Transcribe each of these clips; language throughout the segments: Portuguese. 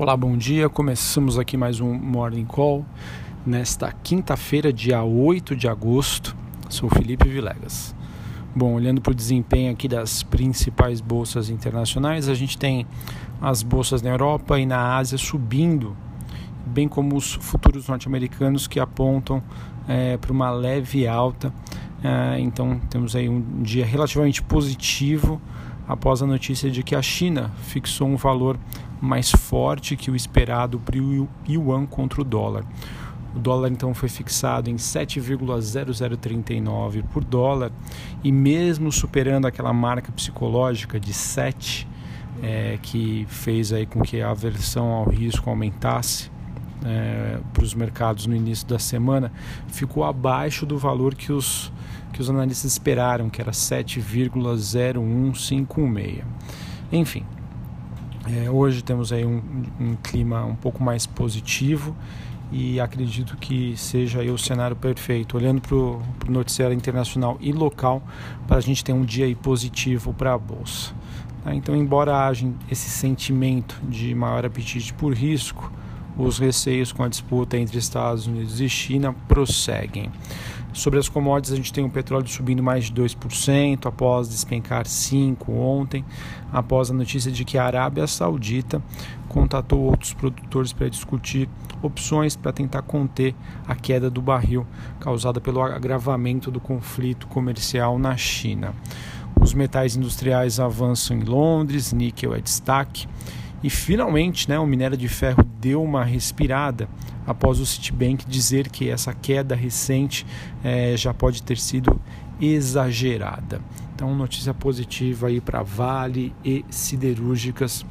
Olá, bom dia. Começamos aqui mais um Morning Call nesta quinta-feira, dia 8 de agosto. Sou Felipe Vilegas. Bom, olhando para o desempenho aqui das principais bolsas internacionais, a gente tem as bolsas na Europa e na Ásia subindo, bem como os futuros norte-americanos que apontam é, para uma leve alta. É, então, temos aí um dia relativamente positivo após a notícia de que a China fixou um valor mais forte que o esperado para o yuan contra o dólar. O dólar então foi fixado em 7,0039 por dólar e mesmo superando aquela marca psicológica de 7 é, que fez aí com que a aversão ao risco aumentasse é, para os mercados no início da semana, ficou abaixo do valor que os, que os analistas esperaram, que era 7,0156. Enfim, é, hoje temos aí um, um, clima um pouco mais positivo e acredito que seja o cenário perfeito. Olhando para o noticiário internacional e local, para a gente ter um dia positivo para a Bolsa. Tá? Então, embora haja esse sentimento de maior apetite por risco, os receios com a disputa entre Estados Unidos e China prosseguem. Sobre as commodities, a gente tem o petróleo subindo mais de 2% após despencar 5% ontem, após a notícia de que a Arábia Saudita contatou outros produtores para discutir opções para tentar conter a queda do barril causada pelo agravamento do conflito comercial na China. Os metais industriais avançam em Londres, níquel é destaque. E finalmente, né, o minério de ferro deu uma respirada após o Citibank dizer que essa queda recente é, já pode ter sido exagerada. Então, notícia positiva aí para Vale e siderúrgicas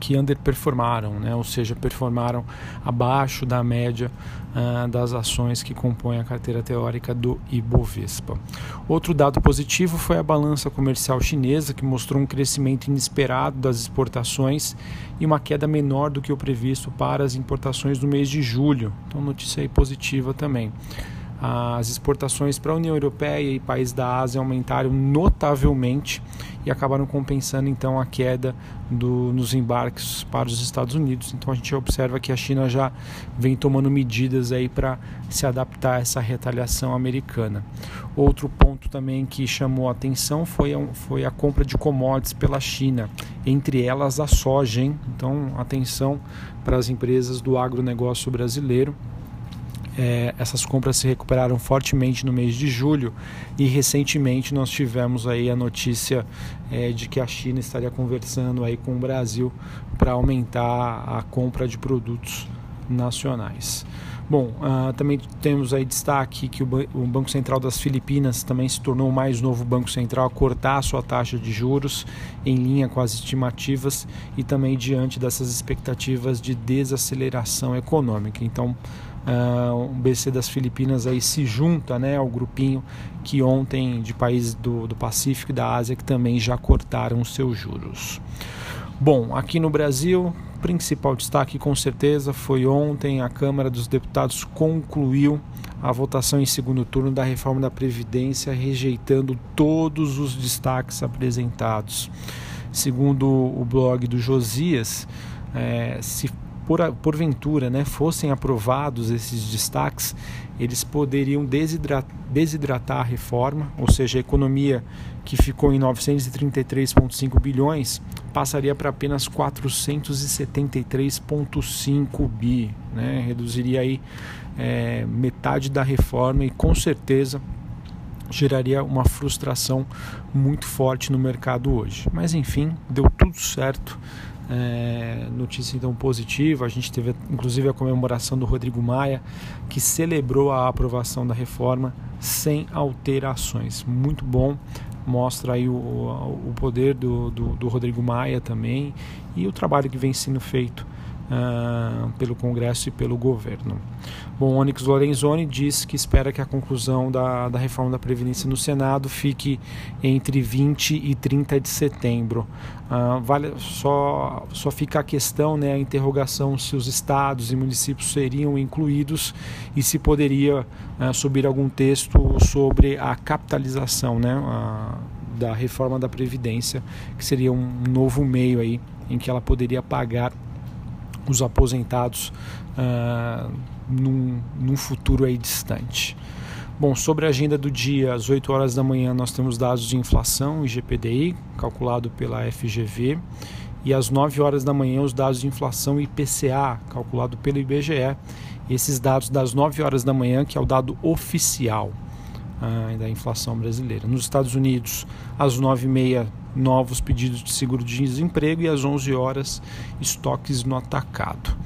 que underperformaram, né? ou seja, performaram abaixo da média uh, das ações que compõem a carteira teórica do Ibovespa. Outro dado positivo foi a balança comercial chinesa, que mostrou um crescimento inesperado das exportações e uma queda menor do que o previsto para as importações no mês de julho. Então, notícia aí positiva também as exportações para a União Europeia e países da Ásia aumentaram notavelmente e acabaram compensando então a queda do, nos embarques para os Estados Unidos. Então a gente observa que a China já vem tomando medidas aí para se adaptar a essa retaliação americana. Outro ponto também que chamou atenção foi a, foi a compra de commodities pela China, entre elas a soja. Hein? Então atenção para as empresas do agronegócio brasileiro é, essas compras se recuperaram fortemente no mês de julho e recentemente nós tivemos aí a notícia é, de que a China estaria conversando aí com o Brasil para aumentar a compra de produtos nacionais. Bom, uh, também temos aí destaque que o, o, Banco Central das Filipinas também se tornou o mais novo banco central a cortar a sua taxa de juros em linha com as estimativas e também diante dessas expectativas de desaceleração econômica. Então, uh, o BC das Filipinas aí se junta né, ao grupinho que ontem de países do, do Pacífico e da Ásia que também já cortaram seus juros. Bom, aqui no Brasil, principal destaque com certeza foi ontem a Câmara dos Deputados concluiu a votação em segundo turno da reforma da Previdência, rejeitando todos os destaques apresentados. Segundo o blog do Josias, é, se por, porventura né, fossem aprovados esses destaques, eles poderiam desidratar, desidratar a reforma, ou seja, a economia que ficou em 933,5 bilhões passaria para apenas 473,5 bi, né? reduziria aí é, metade da reforma e com certeza geraria uma frustração muito forte no mercado hoje. Mas enfim, deu tudo certo. É, notícia então positiva, a gente teve inclusive a comemoração do Rodrigo Maia, que celebrou a aprovação da reforma sem alterações. Muito bom, mostra aí o, o poder do, do, do Rodrigo Maia também e o trabalho que vem sendo feito uh, pelo Congresso e pelo governo. Bom, Onyx Lorenzoni diz que espera que a conclusão da, da reforma da Previdência no Senado fique entre 20 e 30 de setembro. Uh, vale, só, só fica a questão, né, a interrogação se os estados e municípios seriam incluídos e se poderia uh, subir algum texto sobre a capitalização né, da reforma da Previdência, que seria um novo meio aí em que ela poderia pagar os aposentados uh, num, num futuro aí distante. Bom, sobre a agenda do dia, às 8 horas da manhã nós temos dados de inflação e GPDI, calculado pela FGV, e às 9 horas da manhã os dados de inflação e IPCA, calculado pelo IBGE. Esses dados das 9 horas da manhã, que é o dado oficial ah, da inflação brasileira. Nos Estados Unidos, às 9h30, novos pedidos de seguro de desemprego e às 11 horas, estoques no atacado.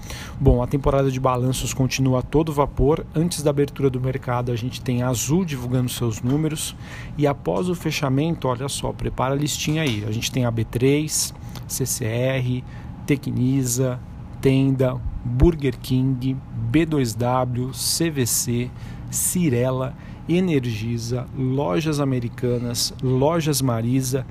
Bom, a temporada de balanços continua a todo vapor. Antes da abertura do mercado, a gente tem a Azul divulgando seus números e após o fechamento, olha só, prepara a listinha aí. A gente tem a B3, CCR, Tecnisa, Tenda, Burger King, B2W, CVC, Cirela Energisa, Lojas Americanas, Lojas Marisa,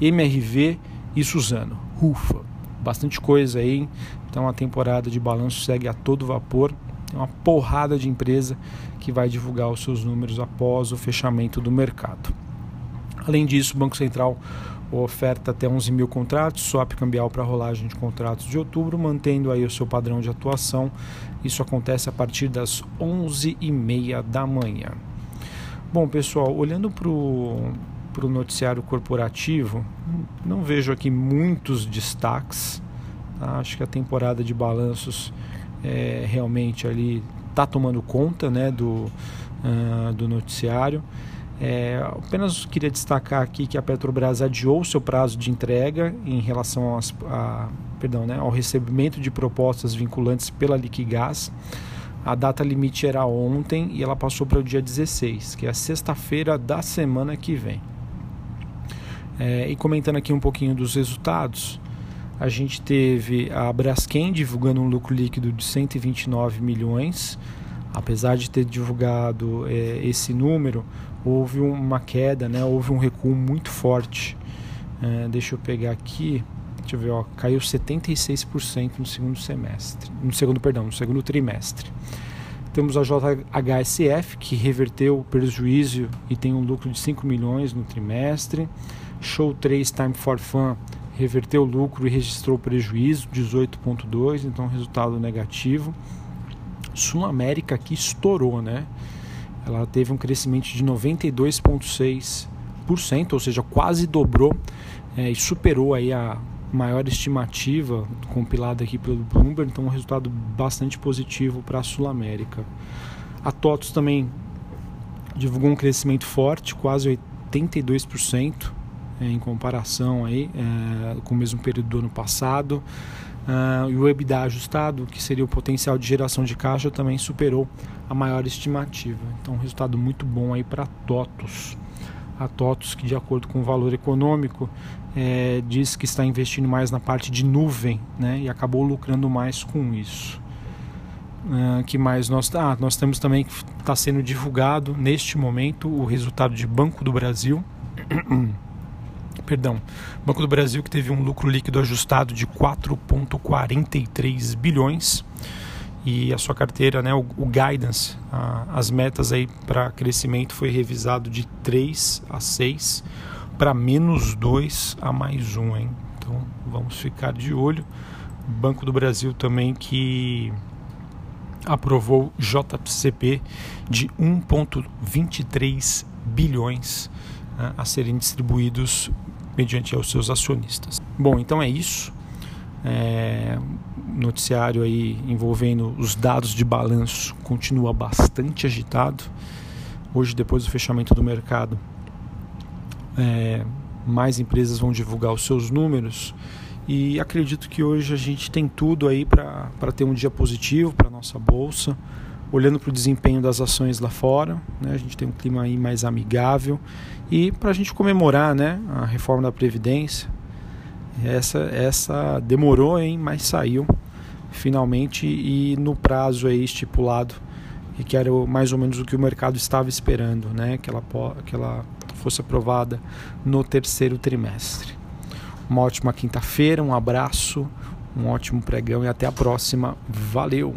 MRV e Suzano. Ufa, bastante coisa aí. Então a temporada de balanço segue a todo vapor. Tem uma porrada de empresa que vai divulgar os seus números após o fechamento do mercado. Além disso, o Banco Central oferta até 11 mil contratos, swap cambial para rolagem de contratos de outubro, mantendo aí o seu padrão de atuação. Isso acontece a partir das 11h30 da manhã. Bom, pessoal, olhando para o noticiário corporativo, não vejo aqui muitos destaques. Tá? Acho que a temporada de balanços é, realmente ali está tomando conta né, do, uh, do noticiário. É, apenas queria destacar aqui que a Petrobras adiou seu prazo de entrega em relação a, perdão, né, ao recebimento de propostas vinculantes pela Liquigás. A data limite era ontem e ela passou para o dia 16, que é a sexta-feira da semana que vem. É, e comentando aqui um pouquinho dos resultados, a gente teve a Braskem divulgando um lucro líquido de 129 milhões. Apesar de ter divulgado é, esse número, houve uma queda, né? houve um recuo muito forte. É, deixa eu pegar aqui, deixa eu ver, ó, caiu 76% no segundo semestre, no segundo, perdão, no segundo trimestre. Temos a JHSF, que reverteu o prejuízo e tem um lucro de 5 milhões no trimestre. Show 3 Time for Fun reverteu o lucro e registrou prejuízo, 18,2, então resultado negativo. Sul América aqui estourou, né? Ela teve um crescimento de 92,6%, ou seja, quase dobrou é, e superou aí a maior estimativa compilada aqui pelo Bloomberg, então um resultado bastante positivo para a Sul América. A TOTOS também divulgou um crescimento forte, quase 82% é, em comparação aí, é, com o mesmo período do ano passado. Uh, e o EBITDA ajustado, que seria o potencial de geração de caixa, também superou a maior estimativa. Então, um resultado muito bom aí para TOTOS. A TOTOS, que de acordo com o valor econômico, é, diz que está investindo mais na parte de nuvem né, e acabou lucrando mais com isso. Uh, que mais nós ah, nós temos também que está sendo divulgado neste momento o resultado de Banco do Brasil. Perdão, Banco do Brasil que teve um lucro líquido ajustado de 4,43 bilhões. E a sua carteira, né, o, o guidance, a, as metas aí para crescimento foi revisado de 3 a 6 para menos 2 a mais 1, hein? Então vamos ficar de olho. Banco do Brasil também que aprovou JCP de 1,23 bilhões né, a serem distribuídos mediante aos seus acionistas. Bom, então é isso. É, noticiário aí envolvendo os dados de balanço continua bastante agitado. Hoje, depois do fechamento do mercado, é, mais empresas vão divulgar os seus números e acredito que hoje a gente tem tudo aí para ter um dia positivo para nossa bolsa olhando para o desempenho das ações lá fora, né? a gente tem um clima aí mais amigável e para a gente comemorar né, a reforma da Previdência, essa, essa demorou, hein, mas saiu finalmente e no prazo aí estipulado e que era mais ou menos o que o mercado estava esperando, né, que ela, que ela fosse aprovada no terceiro trimestre. Uma ótima quinta-feira, um abraço, um ótimo pregão e até a próxima. Valeu!